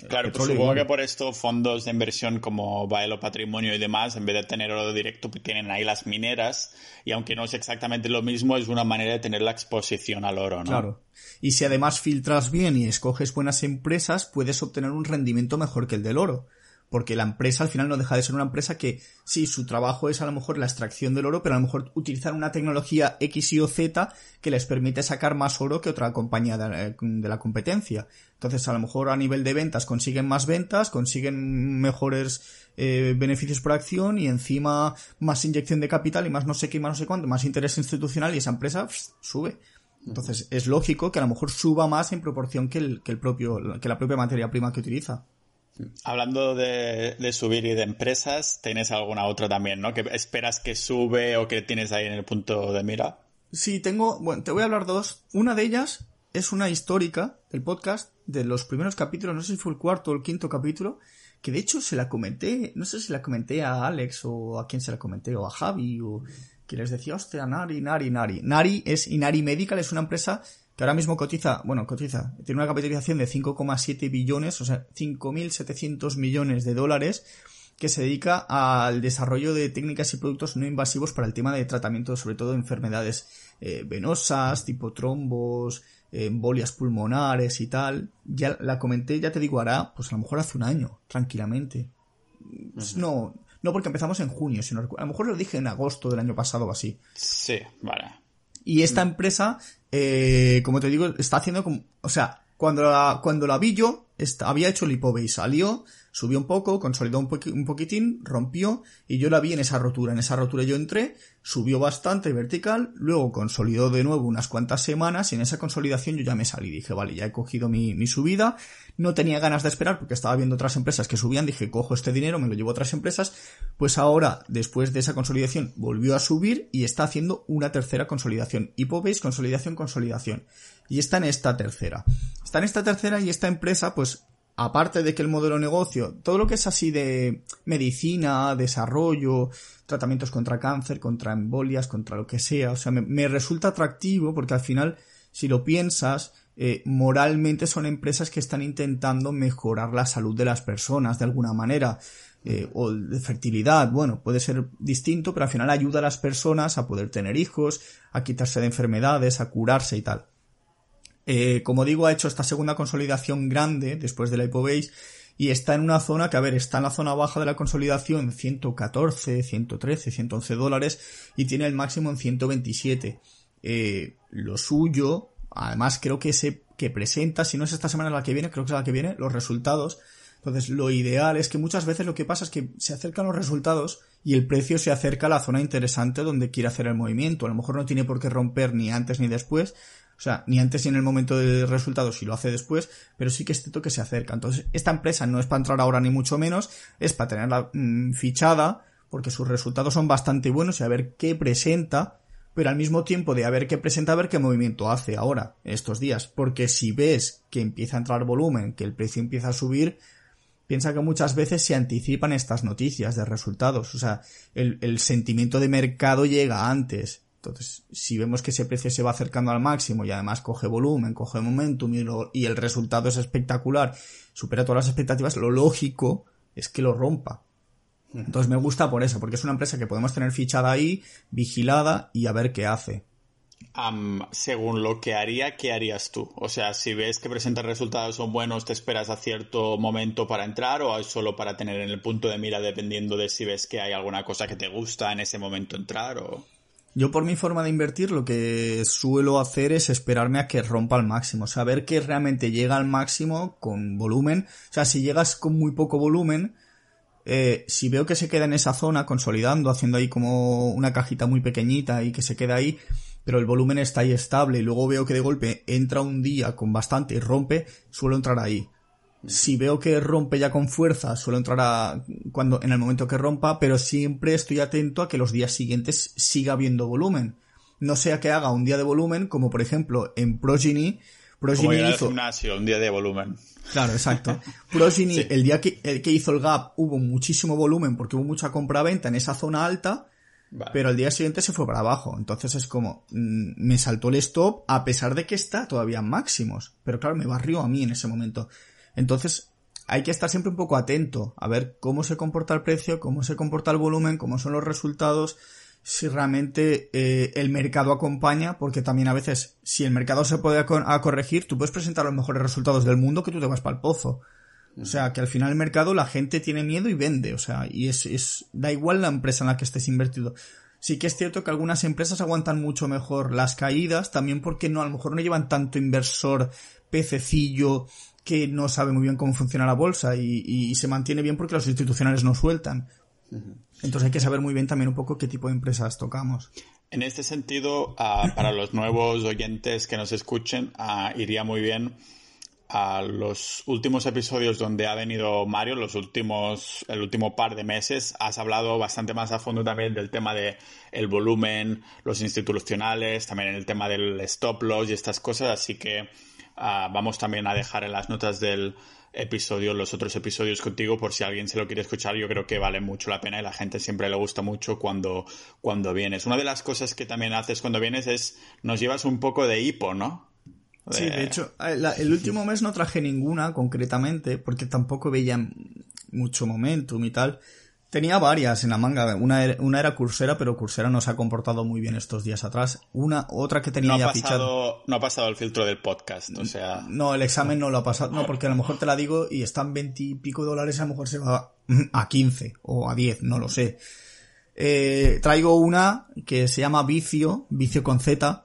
Claro, pues supongo que por esto fondos de inversión como Baelo Patrimonio y demás, en vez de tener oro directo, pues tienen ahí las mineras y aunque no es exactamente lo mismo, es una manera de tener la exposición al oro, ¿no? Claro. Y si además filtras bien y escoges buenas empresas, puedes obtener un rendimiento mejor que el del oro porque la empresa al final no deja de ser una empresa que sí, su trabajo es a lo mejor la extracción del oro, pero a lo mejor utilizar una tecnología X y o Z que les permite sacar más oro que otra compañía de, la competencia. Entonces a lo mejor a nivel de ventas consiguen más ventas, consiguen mejores eh, beneficios por acción y encima más inyección de capital y más no sé qué, más no sé cuánto, más interés institucional y esa empresa sube. Entonces es lógico que a lo mejor suba más en proporción que el, que el propio, que la propia materia prima que utiliza. Hablando de, subir y de empresas, ¿tienes alguna otra también, no? ¿Que esperas que sube o que tienes ahí en el punto de mira? Sí, tengo, bueno, te voy a hablar dos. Una de ellas es una histórica del podcast de los primeros capítulos, no sé si fue el cuarto o el quinto capítulo, que de hecho se la comenté, no sé si la comenté a Alex o a quién se la comenté, o a Javi, o que les decía, hostia, Nari, Nari, Nari. Nari es Inari Medical, es una empresa que ahora mismo cotiza, bueno, cotiza, tiene una capitalización de 5,7 billones, o sea, 5.700 millones de dólares, que se dedica al desarrollo de técnicas y productos no invasivos para el tema de tratamiento, sobre todo de enfermedades eh, venosas, tipo trombos, embolias pulmonares y tal. Ya la comenté, ya te digo, hará, pues a lo mejor hace un año, tranquilamente. No, no porque empezamos en junio, sino a lo mejor lo dije en agosto del año pasado o así. Sí, vale. Y esta empresa eh, como te digo, está haciendo como, o sea, cuando la, cuando la vi yo, había hecho el y salió, subió un poco, consolidó un, poquitín, rompió, y yo la vi en esa rotura. En esa rotura yo entré, subió bastante vertical, luego consolidó de nuevo unas cuantas semanas, y en esa consolidación yo ya me salí. Dije, vale, ya he cogido mi, mi subida, no tenía ganas de esperar porque estaba viendo otras empresas que subían, dije, cojo este dinero, me lo llevo a otras empresas, pues ahora, después de esa consolidación, volvió a subir y está haciendo una tercera consolidación. Hipobase, consolidación, consolidación. Y está en esta tercera. Está en esta tercera y esta empresa, pues, aparte de que el modelo de negocio, todo lo que es así de medicina, desarrollo, tratamientos contra cáncer, contra embolias, contra lo que sea, o sea, me, resulta atractivo porque al final, si lo piensas, eh, moralmente son empresas que están intentando mejorar la salud de las personas de alguna manera. Eh, o de fertilidad, bueno, puede ser distinto, pero al final ayuda a las personas a poder tener hijos, a quitarse de enfermedades, a curarse y tal. Eh, como digo, ha hecho esta segunda consolidación grande después de la Hypobase y está en una zona que, a ver, está en la zona baja de la consolidación 114, 113, 111 dólares y tiene el máximo en 127. Eh, lo suyo, además creo que se que presenta, si no es esta semana la que viene, creo que es la que viene, los resultados. Entonces, lo ideal es que muchas veces lo que pasa es que se acercan los resultados y el precio se acerca a la zona interesante donde quiere hacer el movimiento. A lo mejor no tiene por qué romper ni antes ni después, o sea, ni antes ni en el momento de resultados si lo hace después, pero sí que es cierto que se acerca. Entonces, esta empresa no es para entrar ahora ni mucho menos, es para tenerla mm, fichada, porque sus resultados son bastante buenos y a ver qué presenta, pero al mismo tiempo de a ver qué presenta, a ver qué movimiento hace ahora, estos días. Porque si ves que empieza a entrar volumen, que el precio empieza a subir, piensa que muchas veces se anticipan estas noticias de resultados. O sea, el, el sentimiento de mercado llega antes. Entonces, si vemos que ese precio se va acercando al máximo y además coge volumen, coge momentum y, el resultado es espectacular, supera todas las expectativas, lo lógico es que lo rompa. Entonces me gusta por eso, porque es una empresa que podemos tener fichada ahí, vigilada y a ver qué hace. según lo que haría, ¿qué harías tú? O sea, si ves que presenta resultados son buenos, ¿te esperas a cierto momento para entrar o es solo para tener en el punto de mira dependiendo de si ves que hay alguna cosa que te gusta en ese momento entrar o... Yo por mi forma de invertir lo que suelo hacer es esperarme a que rompa al máximo, saber que realmente llega al máximo con volumen, o sea, si llegas con muy poco volumen, eh, si veo que se queda en esa zona consolidando, haciendo ahí como una cajita muy pequeñita y que se queda ahí, pero el volumen está ahí estable y luego veo que de golpe entra un día con bastante y rompe, suelo entrar ahí. Si veo que rompe ya con fuerza, suelo entrar a cuando en el momento que rompa, pero siempre estoy atento a que los días siguientes siga habiendo volumen. No sea que haga un día de volumen, como por ejemplo en Progeny, Progeny hizo... gimnasio, un día de volumen. Claro, exacto. Progeny, el día que, el que hizo el gap, hubo muchísimo volumen porque hubo mucha compra-venta en esa zona alta, pero al día siguiente se fue para abajo. Entonces es como, mm, me saltó el stop a pesar de que está todavía en máximos. Pero claro, me barrió a mí en ese momento. Entonces, hay que estar siempre un poco atento a ver cómo se comporta el precio, cómo se comporta el volumen, cómo son los resultados, si realmente eh, el mercado acompaña, porque también a veces, si el mercado se puede corregir, tú puedes presentar los mejores resultados del mundo que tú te vas para el pozo. O sea, que al final el mercado la gente tiene miedo y vende, o sea, y es, es, da igual la empresa en la que estés invertido. Sí que es cierto que algunas empresas aguantan mucho mejor las caídas, también porque no, a lo mejor no llevan tanto inversor pececillo que no sabe muy bien cómo funciona la bolsa y, se mantiene bien porque los institucionales no sueltan. Entonces hay que saber muy bien también un poco qué tipo de empresas tocamos. En este sentido, ah, para los nuevos oyentes que nos escuchen, ah, iría muy bien a los últimos episodios donde ha venido Mario, los últimos, el último par de meses, has hablado bastante más a fondo también del tema de el volumen, los institucionales, también el tema del stop loss y estas cosas, así que Ah, vamos también a dejar en las notas del episodio los otros episodios contigo por si alguien se lo quiere escuchar. Yo creo que vale mucho la pena y la gente siempre le gusta mucho cuando, cuando vienes. Una de las cosas que también haces cuando vienes es nos llevas un poco de hipo, ¿no? Sí, de hecho, el último mes no traje ninguna concretamente porque tampoco veía mucho momentum y tal. Tenía varias en la manga. Una era, una era Coursera, pero Coursera no se ha comportado muy bien estos días atrás. Una, otra que tenía no ya fichado. No ha pasado el filtro del podcast, o sea. No, el examen no lo ha pasado. No, porque a lo mejor te la digo y están veintipico dólares, a lo mejor se va a 15 o a 10, no lo sé. Eh, traigo una que se llama Vicio, Vicio con Z,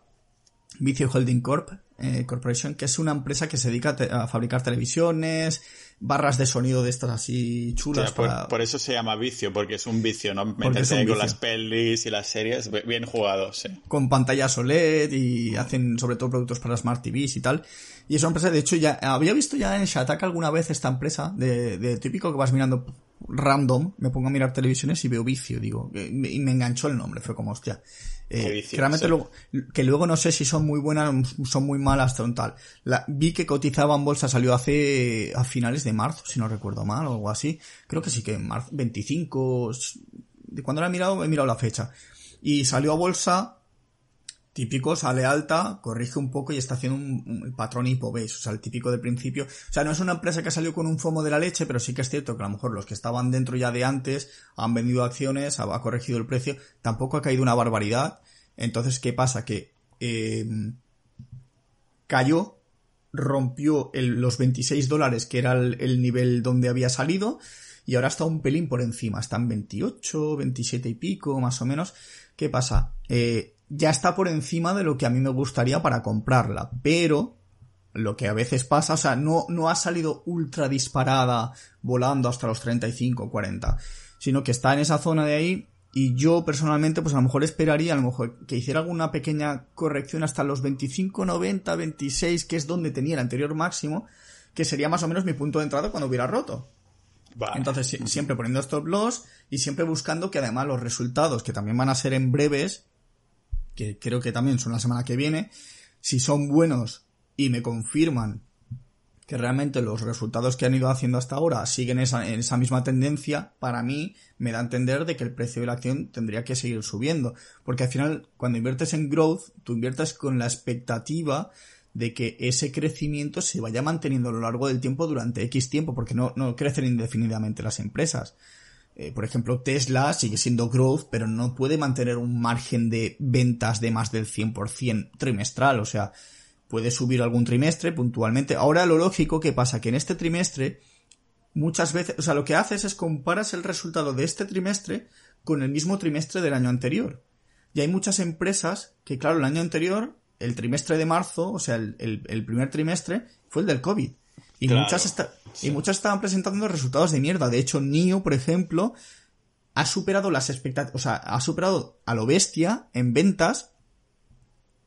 Vicio Holding Corp, eh, Corporation, que es una empresa que se dedica a, fabricar televisiones, barras de sonido de estas así chulas. por, eso se llama vicio, porque es un vicio, ¿no? Meterse con las pelis y las series, bien jugados. Con pantallas OLED y hacen sobre todo productos para Smart TVs y tal. Y es una empresa, de hecho, ya había visto ya en Shataka alguna vez esta empresa, de, de típico que vas mirando random, me pongo a mirar televisiones y veo vicio, digo, y me enganchó el nombre, fue como, hostia. Eh, realmente luego, que luego no sé si son muy buenas, son muy malas, tal. La, vi que cotizaba en bolsa, salió hace, a finales de marzo, si no recuerdo mal, o algo así. Creo que sí que en marzo, 25, de cuando la he mirado, he mirado la fecha. Y salió a bolsa típico, sale alta, corrige un poco y está haciendo un, patrón hipo o sea, el típico de principio. O sea, no es una empresa que salió con un fomo de la leche, pero sí que es cierto que a lo mejor los que estaban dentro ya de antes han vendido acciones, ha, corregido el precio, tampoco ha caído una barbaridad. Entonces, ¿qué pasa? Que eh, cayó, rompió los 26 dólares, que era el, el nivel donde había salido, y ahora está un pelín por encima, está en 28, 27 y pico, más o menos. ¿Qué pasa? Eh, ya está por encima de lo que a mí me gustaría para comprarla, pero lo que a veces pasa, o sea, no, no ha salido ultra disparada volando hasta los 35, 40, sino que está en esa zona de ahí y yo personalmente pues a lo mejor esperaría a lo mejor que hiciera alguna pequeña corrección hasta los 25, 90, 26, que es donde tenía el anterior máximo, que sería más o menos mi punto de entrada cuando hubiera roto. Entonces, siempre poniendo stop loss y siempre buscando que además los resultados, que también van a ser en breves, que creo que también son la semana que viene, si son buenos y me confirman que realmente los resultados que han ido haciendo hasta ahora siguen esa, en esa misma tendencia, para mí me da a entender de que el precio de la acción tendría que seguir subiendo. Porque al final, cuando inviertes en growth, tú inviertes con la expectativa de que ese crecimiento se vaya manteniendo a lo largo del tiempo durante X tiempo, porque no, no crecen indefinidamente las empresas. Eh, por ejemplo, Tesla sigue siendo growth, pero no puede mantener un margen de ventas de más del 100% trimestral. O sea, puede subir algún trimestre puntualmente. Ahora lo lógico que pasa que en este trimestre, muchas veces, o sea, lo que haces es comparas el resultado de este trimestre con el mismo trimestre del año anterior. Y hay muchas empresas que, claro, el año anterior, el trimestre de marzo, o sea, el, el primer trimestre, fue el del COVID. Y muchas y muchas estaban presentando resultados de mierda. De hecho, NIO, por ejemplo, ha superado las expectativas, o sea, ha superado a lo bestia en ventas.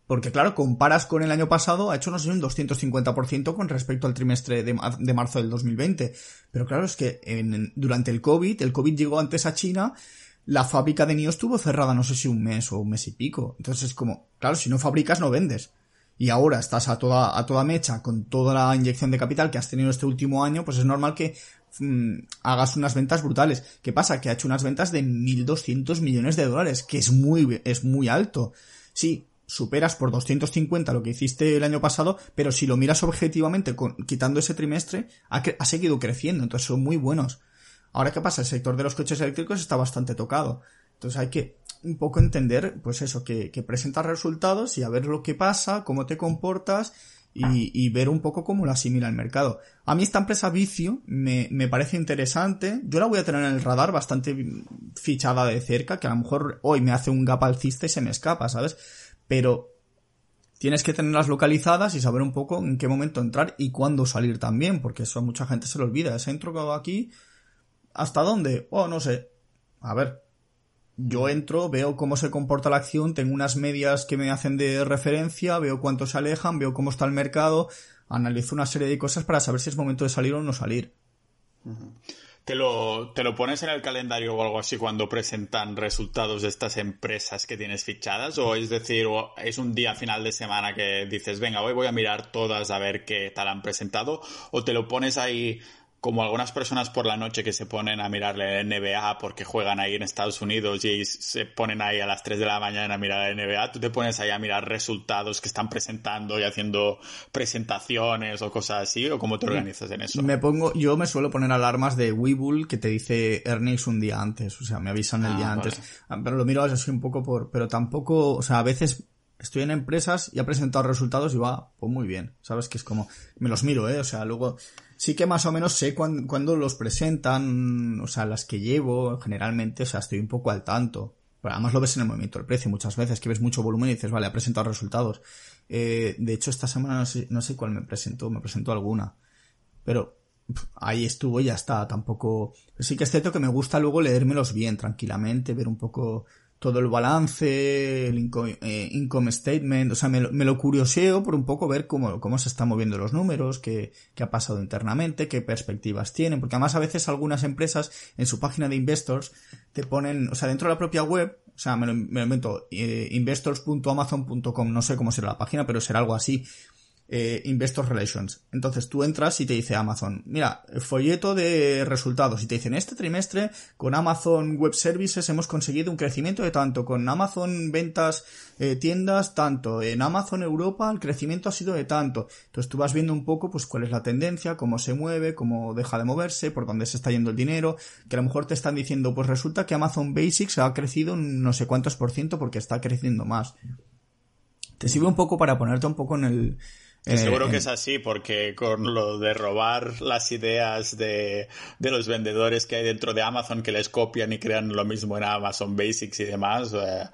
Porque claro, comparas con el año pasado, ha hecho no sé un 250% con respecto al trimestre de, de, marzo del 2020. Pero claro, es que en, durante el COVID, el COVID llegó antes a China, la fábrica de NIO estuvo cerrada no sé si un mes o un mes y pico. Entonces es como, claro, si no fabricas no vendes y ahora estás a toda, a toda mecha con toda la inyección de capital que has tenido este último año, pues es normal que mm, hagas unas ventas brutales. ¿Qué pasa? Que ha hecho unas ventas de 1.200 millones de dólares, que es muy, es muy alto. Sí, superas por 250 lo que hiciste el año pasado, pero si lo miras objetivamente, con, quitando ese trimestre, ha, ha seguido creciendo, entonces son muy buenos. Ahora, ¿qué pasa? El sector de los coches eléctricos está bastante tocado. Entonces hay que un poco entender, pues eso, que, que presentas resultados y a ver lo que pasa, cómo te comportas y, ver un poco cómo lo asimila el mercado. A mí esta empresa Vicio me, me parece interesante. Yo la voy a tener en el radar bastante fichada de cerca, que a lo mejor hoy me hace un gap alcista y se me escapa, ¿sabes? Pero tienes que tenerlas localizadas y saber un poco en qué momento entrar y cuándo salir también, porque eso a mucha gente se lo olvida. Ese entro aquí, ¿hasta dónde? Oh, no sé. A ver, yo entro, veo cómo se comporta la acción, tengo unas medias que me hacen de referencia, veo cuánto se alejan, veo cómo está el mercado, analizo una serie de cosas para saber si es momento de salir o no salir. ¿Te lo, ¿Te lo pones en el calendario o algo así cuando presentan resultados de estas empresas que tienes fichadas? ¿O es decir, es un día final de semana que dices, venga, hoy voy a mirar todas a ver qué tal han presentado? ¿O te lo pones ahí como algunas personas por la noche que se ponen a mirarle el NBA porque juegan ahí en Estados Unidos y se ponen ahí a las 3 de la mañana a mirar el NBA, tú te pones ahí a mirar resultados que están presentando y haciendo presentaciones o cosas así, o cómo te organizas en eso? Me pongo, yo me suelo poner alarmas de Webull que te dice earnings un día antes, o sea, me avisan el ah, día antes, ah, pero lo miro así un poco por, pero tampoco, o sea, a veces estoy en empresas y ha presentado resultados y va, pues muy bien, sabes que es como, me los miro, eh, o sea, luego, sí que más o menos sé cuándo, los presentan, o sea, las que llevo, generalmente, o sea, estoy un poco al tanto. Pero además lo ves en el movimiento del precio muchas veces, que ves mucho volumen y dices, vale, ha presentado resultados. Eh, de hecho, esta semana no sé, no sé cuál me presentó, me presentó alguna. Pero ahí estuvo y ya está, tampoco... Sí que es cierto que me gusta luego leérmelos bien, tranquilamente, ver un poco todo el balance, el eh, income, statement, o sea, me, lo curioseo por un poco ver cómo, cómo se están moviendo los números, qué, qué ha pasado internamente, qué perspectivas tienen, porque además a veces algunas empresas en su página de investors te ponen, o sea, dentro de la propia web, o sea, me lo, me lo eh, investors.amazon.com, no sé cómo será la página, pero será algo así, eh, Investor Relations. Entonces tú entras y te dice Amazon, mira, folleto de resultados y te dicen, este trimestre con Amazon Web Services hemos conseguido un crecimiento de tanto, con Amazon ventas eh, tiendas tanto, en Amazon Europa el crecimiento ha sido de tanto. Entonces tú vas viendo un poco pues cuál es la tendencia, cómo se mueve, cómo deja de moverse, por dónde se está yendo el dinero, que a lo mejor te están diciendo, pues resulta que Amazon Basics ha crecido no sé cuántos por ciento porque está creciendo más. Te sirve un poco para ponerte un poco en el, eh, seguro que es así, porque con lo de robar las ideas de, los vendedores que hay dentro de Amazon que les copian y crean lo mismo en Amazon Basics y demás, eh,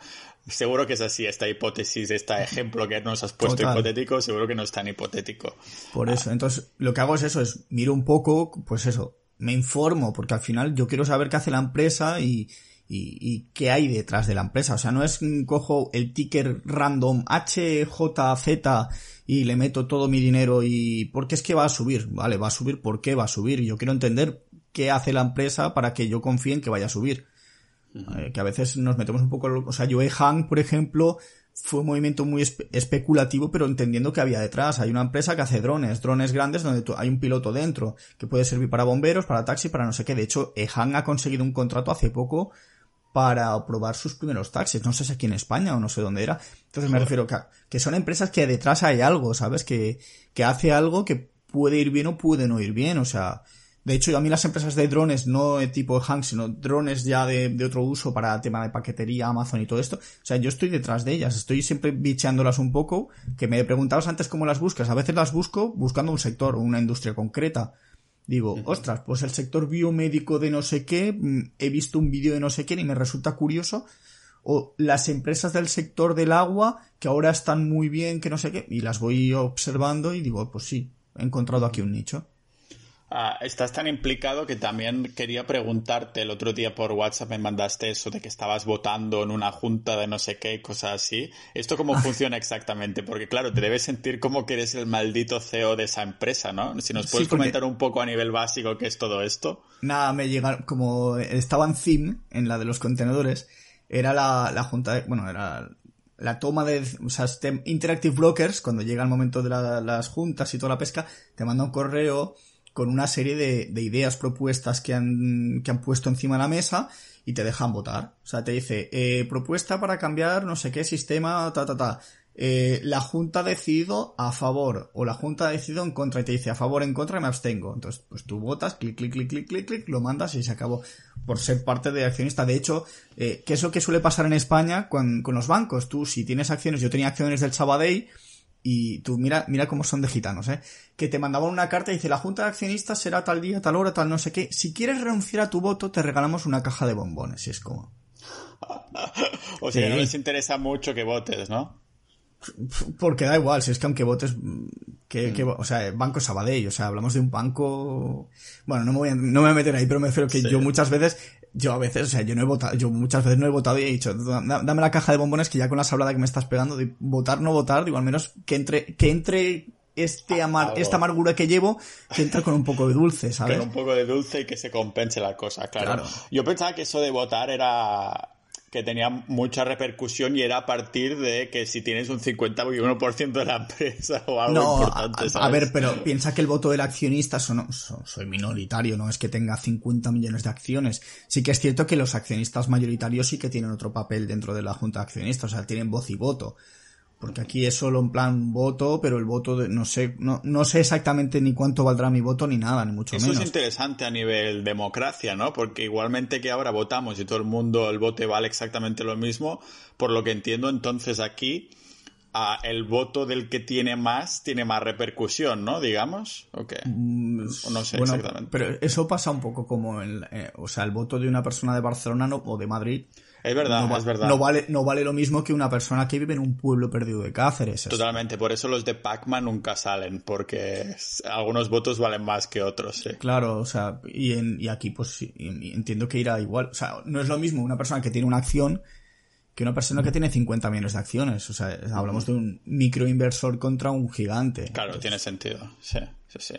seguro que es así esta hipótesis, este ejemplo que nos has puesto hipotético, seguro que no es tan hipotético. Por eso, entonces lo que hago es eso, es miro un poco, pues eso, me informo, porque al final yo quiero saber qué hace la empresa y, y, qué hay detrás de la empresa. O sea, no es cojo el ticker random HJZ y le meto todo mi dinero y porque es que va a subir, vale, va a subir, ¿por qué va a subir? Yo quiero entender qué hace la empresa para que yo confíe en que vaya a subir. Eh, que a veces nos metemos un poco, o sea, Joe Hang, por ejemplo, fue un movimiento muy especulativo, pero entendiendo que había detrás. Hay una empresa que hace drones, drones grandes donde hay un piloto dentro, que puede servir para bomberos, para taxi, para no sé qué. De hecho, Han ha conseguido un contrato hace poco para probar sus primeros taxis. No sé si aquí en España o no sé dónde era. Entonces me refiero que, que son empresas que detrás hay algo, ¿sabes? Que, que hace algo que puede ir bien o puede no ir bien. O sea, de hecho, a mí las empresas de drones, no de tipo Hank, sino drones ya de, de, otro uso para tema de paquetería, Amazon y todo esto. O sea, yo estoy detrás de ellas, estoy siempre bicheándolas un poco, que me preguntabas antes cómo las buscas. A veces las busco buscando un sector o una industria concreta. Digo, ostras, pues el sector biomédico de no sé qué, mm, he visto un vídeo de no sé qué y me resulta curioso. O las empresas del sector del agua, que ahora están muy bien, que no sé qué, y las voy observando y digo, pues sí, he encontrado aquí un nicho. Ah, estás tan implicado que también quería preguntarte, el otro día por WhatsApp me mandaste eso de que estabas votando en una junta de no sé qué, cosas así. ¿Esto cómo funciona exactamente? Porque claro, te debes sentir como que eres el maldito CEO de esa empresa, ¿no? Si nos puedes comentar un poco a nivel básico qué es todo esto. Nada, me llega, como estaba en CIM, en la de los contenedores, era la, la junta, de, bueno, era la toma de, o sea, este Interactive Brokers, cuando llega el momento de las juntas y toda la pesca, te manda un correo con una serie de, de ideas propuestas que han, que han puesto encima de la mesa y te dejan votar. O sea, te dice, eh, propuesta para cambiar no sé qué sistema, ta, ta, ta. Eh, la Junta ha decidido a favor o la Junta ha decidido en contra y te dice a favor, en contra me abstengo. Entonces, pues tú votas, clic, clic, clic, clic, clic, clic, lo mandas y se acabó por ser parte de accionista. De hecho, eh, que es lo que suele pasar en España con, con los bancos. Tú, si tienes acciones, yo tenía acciones del Sabadell, y tú mira, mira cómo son de gitanos, ¿eh? Que te mandaban una carta y dice, la junta de accionistas será tal día, tal hora, tal no sé qué. Si quieres renunciar a tu voto, te regalamos una caja de bombones. Y es como... o sea, no les interesa mucho que votes, ¿no? Porque da igual, si es que aunque votes, que, que, o sea, Banco Sabadell, o sea, hablamos de un banco, bueno, no me voy a, no me voy a meter ahí, pero me refiero que yo muchas veces, yo a veces, o sea, yo no he votado, yo muchas veces no he votado y he dicho, dame la caja de bombones que ya con la sablada que me estás pegando, de votar, no votar, digo, al menos que entre, que entre este amar, esta amargura que llevo, que entra con un poco de dulce, ¿sabes? Con un poco de dulce y que se compense la cosa, claro. Yo pensaba que eso de votar era que tenía mucha repercusión y era a partir de que si tienes un 51% de la empresa o algo importante. A, a, ver, pero piensa que el voto del accionista son, soy minoritario, no es que tenga 50 millones de acciones. Sí que es cierto que los accionistas mayoritarios sí que tienen otro papel dentro de la junta de accionistas, o sea, tienen voz y voto. Porque aquí es solo en plan voto, pero el voto de, no sé, no, no sé exactamente ni cuánto valdrá mi voto ni nada, ni mucho menos. Eso es interesante a nivel democracia, ¿no? Porque igualmente que ahora votamos y todo el mundo el voto vale exactamente lo mismo, por lo que entiendo entonces aquí el voto del que tiene más tiene más repercusión, ¿no? Digamos. Okay. Mm, no sé exactamente. Pero eso pasa un poco como el, eh, o sea, el voto de una persona de Barcelona o de Madrid es verdad, no, es verdad. No vale, no vale lo mismo que una persona que vive en un pueblo perdido de Cáceres. Totalmente, por eso los de Pac-Man nunca salen, porque algunos votos valen más que otros, sí. Claro, o sea, y, en, y aquí pues entiendo que irá igual. O sea, no es lo mismo una persona que tiene una acción que una persona que tiene 50 millones de acciones. O sea, hablamos de un microinversor contra un gigante. Claro, tiene sentido. Sí, sí, sí.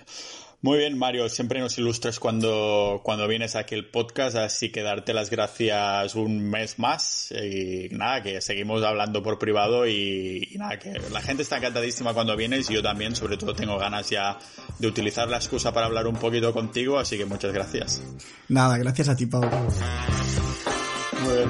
Muy bien, Mario, siempre nos ilustras cuando, cuando vienes aquí el podcast, así que darte las gracias un mes más y nada, que seguimos hablando por privado y, nada, que la gente está encantadísima cuando vienes y yo también, sobre todo tengo ganas ya de utilizar la excusa para hablar un poquito contigo, así que muchas gracias. Nada, gracias a ti. Muy bien,